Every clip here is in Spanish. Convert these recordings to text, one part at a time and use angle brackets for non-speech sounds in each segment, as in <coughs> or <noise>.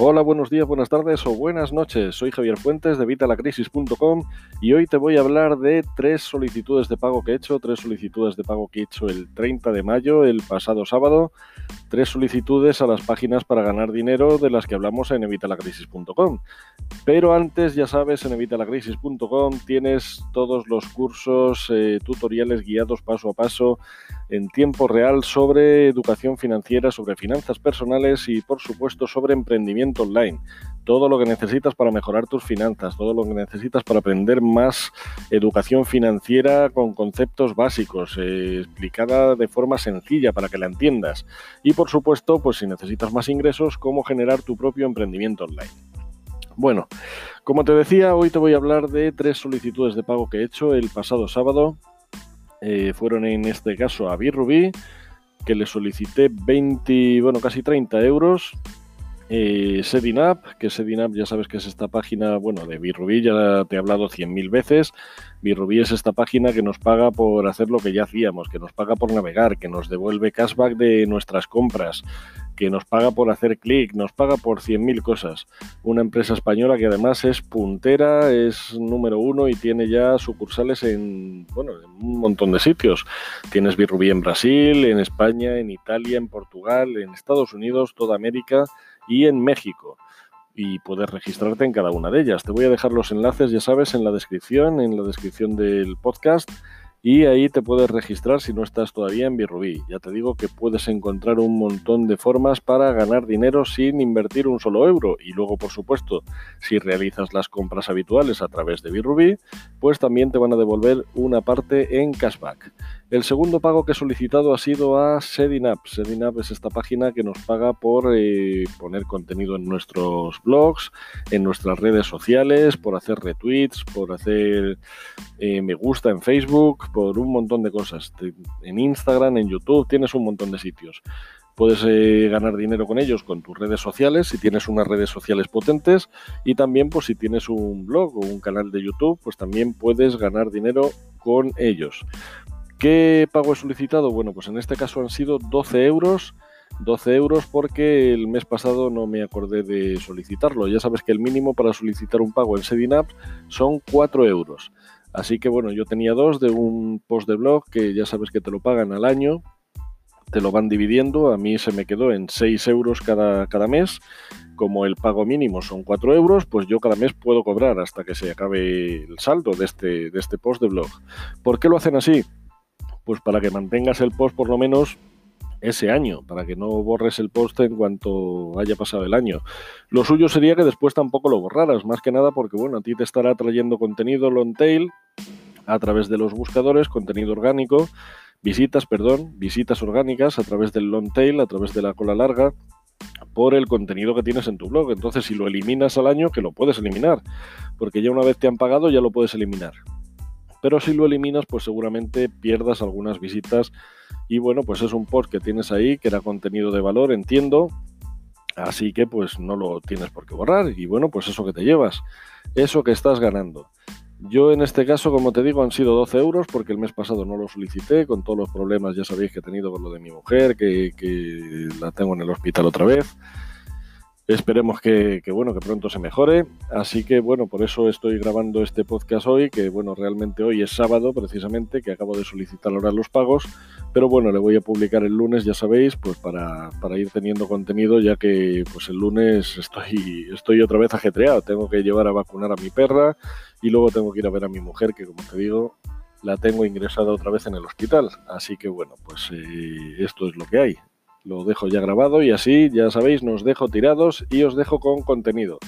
Hola, buenos días, buenas tardes o buenas noches. Soy Javier Fuentes de Vitalacrisis.com y hoy te voy a hablar de tres solicitudes de pago que he hecho, tres solicitudes de pago que he hecho el 30 de mayo, el pasado sábado, tres solicitudes a las páginas para ganar dinero de las que hablamos en Evitalacrisis.com. Pero antes, ya sabes, en Evitalacrisis.com tienes todos los cursos, eh, tutoriales guiados paso a paso en tiempo real sobre educación financiera, sobre finanzas personales y, por supuesto, sobre emprendimiento online, todo lo que necesitas para mejorar tus finanzas, todo lo que necesitas para aprender más educación financiera con conceptos básicos, eh, explicada de forma sencilla para que la entiendas. Y por supuesto, pues si necesitas más ingresos, cómo generar tu propio emprendimiento online. Bueno, como te decía, hoy te voy a hablar de tres solicitudes de pago que he hecho el pasado sábado. Eh, fueron en este caso a Birrubi, que le solicité 20, bueno, casi 30 euros eh, Sedinap, que Sedinap ya sabes que es esta página, bueno, de Birrubí, ya te he hablado cien mil veces. Birrubí es esta página que nos paga por hacer lo que ya hacíamos, que nos paga por navegar, que nos devuelve cashback de nuestras compras, que nos paga por hacer clic, nos paga por cien mil cosas. Una empresa española que además es puntera, es número uno y tiene ya sucursales en, bueno, en un montón de sitios. Tienes Birrubí en Brasil, en España, en Italia, en Portugal, en Estados Unidos, toda América y en México. Y puedes registrarte en cada una de ellas. Te voy a dejar los enlaces, ya sabes, en la descripción, en la descripción del podcast y ahí te puedes registrar si no estás todavía en Birrubí. Ya te digo que puedes encontrar un montón de formas para ganar dinero sin invertir un solo euro. Y luego, por supuesto, si realizas las compras habituales a través de Birrubí, pues también te van a devolver una parte en cashback. El segundo pago que he solicitado ha sido a Sedinap. Sedinap es esta página que nos paga por eh, poner contenido en nuestros blogs, en nuestras redes sociales, por hacer retweets, por hacer eh, me gusta en Facebook, por un montón de cosas. En Instagram, en YouTube, tienes un montón de sitios. Puedes eh, ganar dinero con ellos con tus redes sociales, si tienes unas redes sociales potentes y también pues si tienes un blog o un canal de YouTube, pues también puedes ganar dinero con ellos. ¿Qué pago he solicitado? Bueno, pues en este caso han sido 12 euros. 12 euros porque el mes pasado no me acordé de solicitarlo. Ya sabes que el mínimo para solicitar un pago en Sedinap son 4 euros. Así que bueno, yo tenía dos de un post de blog que ya sabes que te lo pagan al año, te lo van dividiendo, a mí se me quedó en 6 euros cada, cada mes. Como el pago mínimo son 4 euros, pues yo cada mes puedo cobrar hasta que se acabe el saldo de este, de este post de blog. ¿Por qué lo hacen así? pues para que mantengas el post por lo menos ese año, para que no borres el post en cuanto haya pasado el año. Lo suyo sería que después tampoco lo borraras, más que nada porque, bueno, a ti te estará trayendo contenido long tail a través de los buscadores, contenido orgánico, visitas, perdón, visitas orgánicas a través del long tail, a través de la cola larga, por el contenido que tienes en tu blog. Entonces, si lo eliminas al año, que lo puedes eliminar, porque ya una vez te han pagado, ya lo puedes eliminar pero si lo eliminas, pues seguramente pierdas algunas visitas. Y bueno, pues es un post que tienes ahí, que era contenido de valor, entiendo. Así que pues no lo tienes por qué borrar. Y bueno, pues eso que te llevas, eso que estás ganando. Yo en este caso, como te digo, han sido 12 euros porque el mes pasado no lo solicité con todos los problemas, ya sabéis que he tenido con lo de mi mujer, que, que la tengo en el hospital otra vez. Esperemos que, bueno, que pronto se mejore. Así que bueno, por eso estoy grabando este podcast hoy, que bueno, realmente hoy es sábado precisamente, que acabo de solicitar ahora los pagos, pero bueno, le voy a publicar el lunes, ya sabéis, pues para, para ir teniendo contenido, ya que pues el lunes estoy, estoy otra vez ajetreado. Tengo que llevar a vacunar a mi perra y luego tengo que ir a ver a mi mujer, que como te digo, la tengo ingresada otra vez en el hospital. Así que bueno, pues eh, esto es lo que hay lo dejo ya grabado y así, ya sabéis, nos dejo tirados y os dejo con contenido.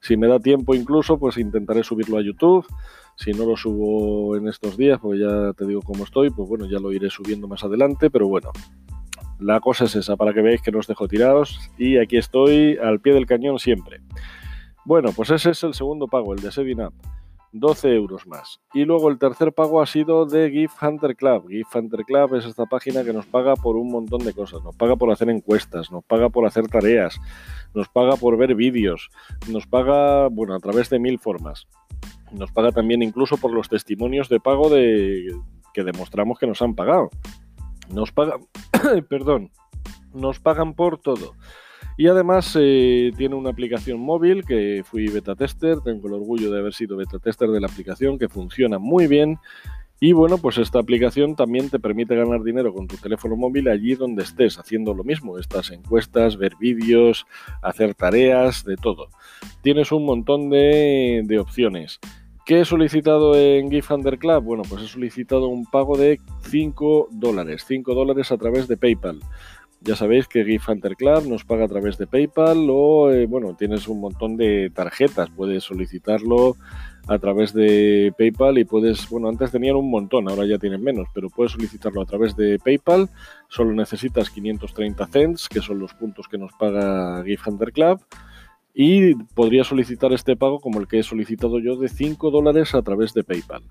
Si me da tiempo incluso, pues intentaré subirlo a YouTube. Si no lo subo en estos días, pues ya te digo cómo estoy, pues bueno, ya lo iré subiendo más adelante, pero bueno, la cosa es esa, para que veáis que no os dejo tirados y aquí estoy al pie del cañón siempre. Bueno, pues ese es el segundo pago, el de Saving Up. 12 euros más. Y luego el tercer pago ha sido de Gift Hunter Club. Gift Hunter Club es esta página que nos paga por un montón de cosas. Nos paga por hacer encuestas, nos paga por hacer tareas, nos paga por ver vídeos, nos paga, bueno, a través de mil formas. Nos paga también incluso por los testimonios de pago de que demostramos que nos han pagado. Nos pagan, <coughs> perdón, nos pagan por todo. Y además eh, tiene una aplicación móvil que fui beta tester, tengo el orgullo de haber sido beta tester de la aplicación que funciona muy bien. Y bueno, pues esta aplicación también te permite ganar dinero con tu teléfono móvil allí donde estés haciendo lo mismo, estas encuestas, ver vídeos, hacer tareas, de todo. Tienes un montón de, opciones. ¿Qué he solicitado en GIF Club? Bueno, pues he solicitado un pago de 5 dólares, 5 dólares a través de PayPal. Ya sabéis que GIF Hunter Club nos paga a través de PayPal o, eh, bueno, tienes un montón de tarjetas, puedes solicitarlo a través de PayPal y puedes, bueno, antes tenían un montón, ahora ya tienen menos, pero puedes solicitarlo a través de PayPal, solo necesitas 530 cents, que son los puntos que nos paga GIF Hunter Club. Y podría solicitar este pago como el que he solicitado yo de 5 dólares a través de PayPal.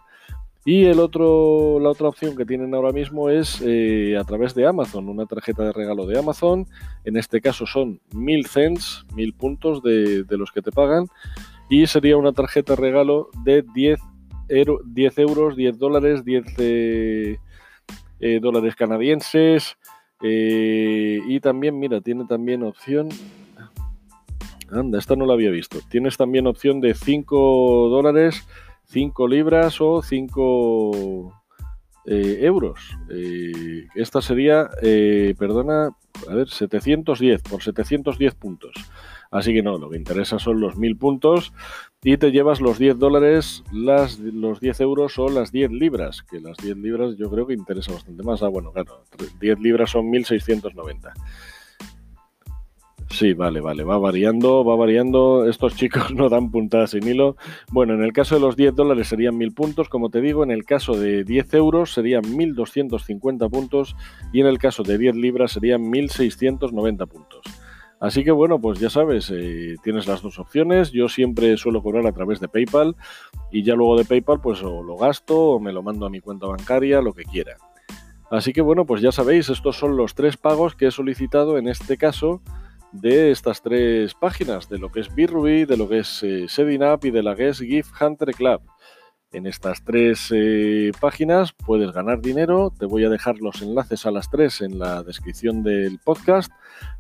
Y el otro, la otra opción que tienen ahora mismo es eh, a través de Amazon, una tarjeta de regalo de Amazon. En este caso son 1000 cents, 1000 puntos de, los que te pagan. Y sería una tarjeta de regalo de 10, 10 euros, 10 dólares, 10 eh, eh, dólares canadienses. y también, mira, tiene también opción Anda, esta no la había visto. Tienes también opción de 5 dólares, 5 libras o 5 eh, euros. Eh, esta sería, eh, perdona, a ver, 710 por 710 puntos. Así que no, lo que interesa son los 1000 puntos y te llevas los 10 dólares, las, los 10 euros o las 10 libras, que las 10 libras yo creo que interesa bastante más. Ah, bueno, claro, 10 libras son 1690. Sí, vale, vale, va variando, va variando. Estos chicos <laughs> no dan puntadas sin hilo. Bueno, en el caso de los 10 dólares serían 1000 puntos, como te digo, en el caso de 10 euros serían 1250 puntos y en el caso de 10 libras serían 1690 puntos. Así que bueno, pues ya sabes, eh, tienes las dos opciones. Yo siempre suelo cobrar a través de PayPal y ya luego de PayPal pues o lo gasto o me lo mando a mi cuenta bancaria, lo que quiera. Así que bueno, pues ya sabéis, estos son los tres pagos que he solicitado en este caso de estas tres páginas, de lo que es Birruby, de lo que es eh, y de la que es Gift Hunter Club. En estas tres eh, páginas puedes ganar dinero. Te voy a dejar los enlaces a las tres en la descripción del podcast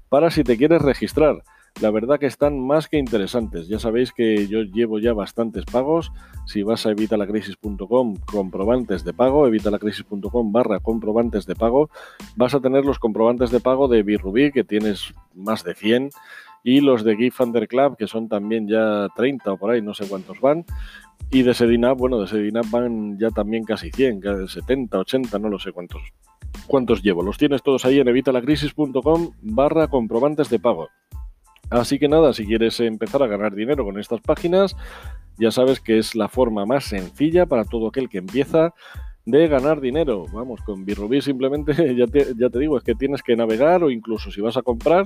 para si te quieres registrar la verdad que están más que interesantes. Ya sabéis que yo llevo ya bastantes pagos. Si vas a evitalacrisis.com, comprobantes de pago, evitalacrisis.com barra comprobantes de pago, vas a tener los comprobantes de pago de Birubí, que tienes más de 100, y los de GIF Under Club, que son también ya 30 o por ahí, no sé cuántos van. Y de Sedinap, bueno, de Sedinap van ya también casi 100, 70, 80, no lo sé cuántos, cuántos llevo. Los tienes todos ahí en evitalacrisis.com barra comprobantes de pago. Así que nada, si quieres empezar a ganar dinero con estas páginas, ya sabes que es la forma más sencilla para todo aquel que empieza de ganar dinero. Vamos, con Birrubí simplemente, <laughs> ya te, ya te digo, es que tienes que navegar o incluso si vas a comprar,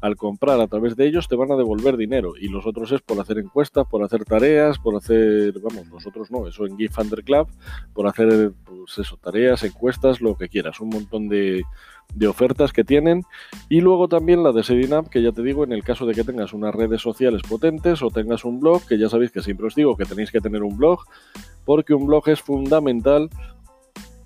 al comprar a través de ellos te van a devolver dinero. Y los otros es por hacer encuestas, por hacer tareas, por hacer, vamos, nosotros no, eso en GIF Under Club, por hacer, pues eso, tareas, encuestas, lo que quieras, un montón de, ofertas que tienen y luego también la de Sedinap que ya te digo en el caso de que tengas unas redes sociales potentes o tengas un blog que ya sabéis que siempre os digo que tenéis que tener un blog porque un blog es fundamental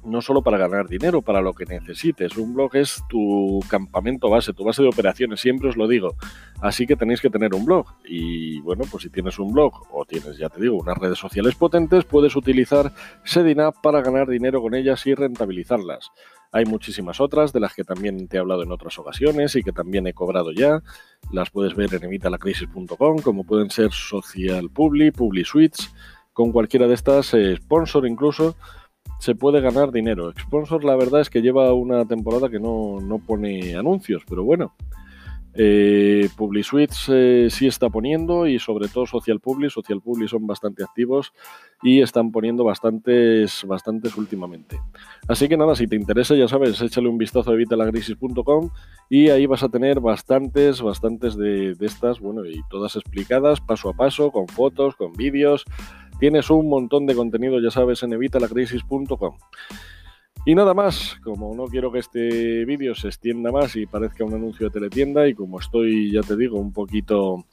no solo para ganar dinero, para lo que necesites. Un blog es tu campamento base, tu base de operaciones, siempre os lo digo. Así que tenéis que tener un blog. Y bueno, pues si tienes un blog o tienes, ya te digo, unas redes sociales potentes, puedes utilizar Sedinap para ganar dinero con ellas y rentabilizarlas. Hay muchísimas otras de las que también te he hablado en otras ocasiones y que también he cobrado ya. Las puedes ver en evitalacrisis.com, como pueden ser Social Publi, Publi Suites, con cualquiera de estas, eh, sponsor incluso, se puede ganar dinero. Sponsor la verdad es que lleva una temporada que no, no pone anuncios, pero bueno, eh, PubliSuites eh, sí está poniendo y sobre todo Social Publi. Social Publi son bastante activos y están poniendo bastantes, bastantes últimamente. Así que nada, si te interesa, ya sabes, échale un vistazo a evitalacrisis.com y ahí vas a tener bastantes, bastantes de, de estas, bueno, y todas explicadas paso a paso, con fotos, con vídeos. Tienes un montón de contenido, ya sabes, en evitalacrisis.com. Y nada más, como no quiero que este vídeo se extienda más y parezca un anuncio de teletienda y como estoy, ya te digo, un poquito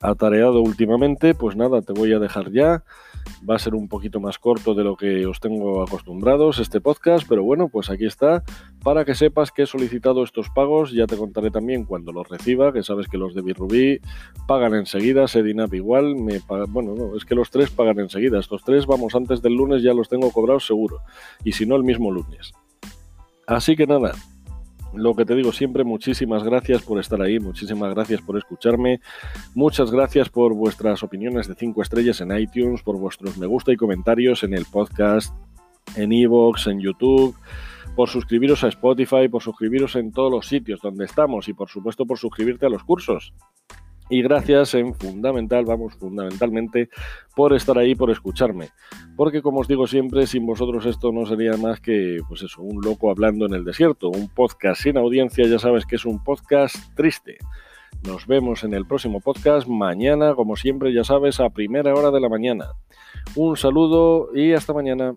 atareado últimamente, pues nada, te voy a dejar ya. Va a ser un poquito más corto de lo que os tengo acostumbrados este podcast, pero bueno, pues aquí está. Para que sepas que he solicitado estos pagos, ya te contaré también cuando los reciba, que sabes que los de Birrubí pagan enseguida, Sedinap igual, me bueno, no, es que los tres pagan enseguida. Estos tres, vamos, antes del lunes ya los tengo cobrados seguro. Y si no, el mismo lunes. Así que nada, lo que te digo siempre, muchísimas gracias por estar ahí, muchísimas gracias por escucharme, muchas gracias por vuestras opiniones de 5 estrellas en iTunes, por vuestros me gusta y comentarios en el podcast, en Evox, en YouTube, por suscribiros a Spotify, por suscribiros en todos los sitios donde estamos y por supuesto por suscribirte a los cursos. Y gracias en fundamental, vamos, fundamentalmente, por estar ahí, por escucharme. Porque como os digo siempre, sin vosotros esto no sería más que, pues eso, un loco hablando en el desierto. Un podcast sin audiencia, ya sabes que es un podcast triste. Nos vemos en el próximo podcast mañana, como siempre, ya sabes, a primera hora de la mañana. Un saludo y hasta mañana.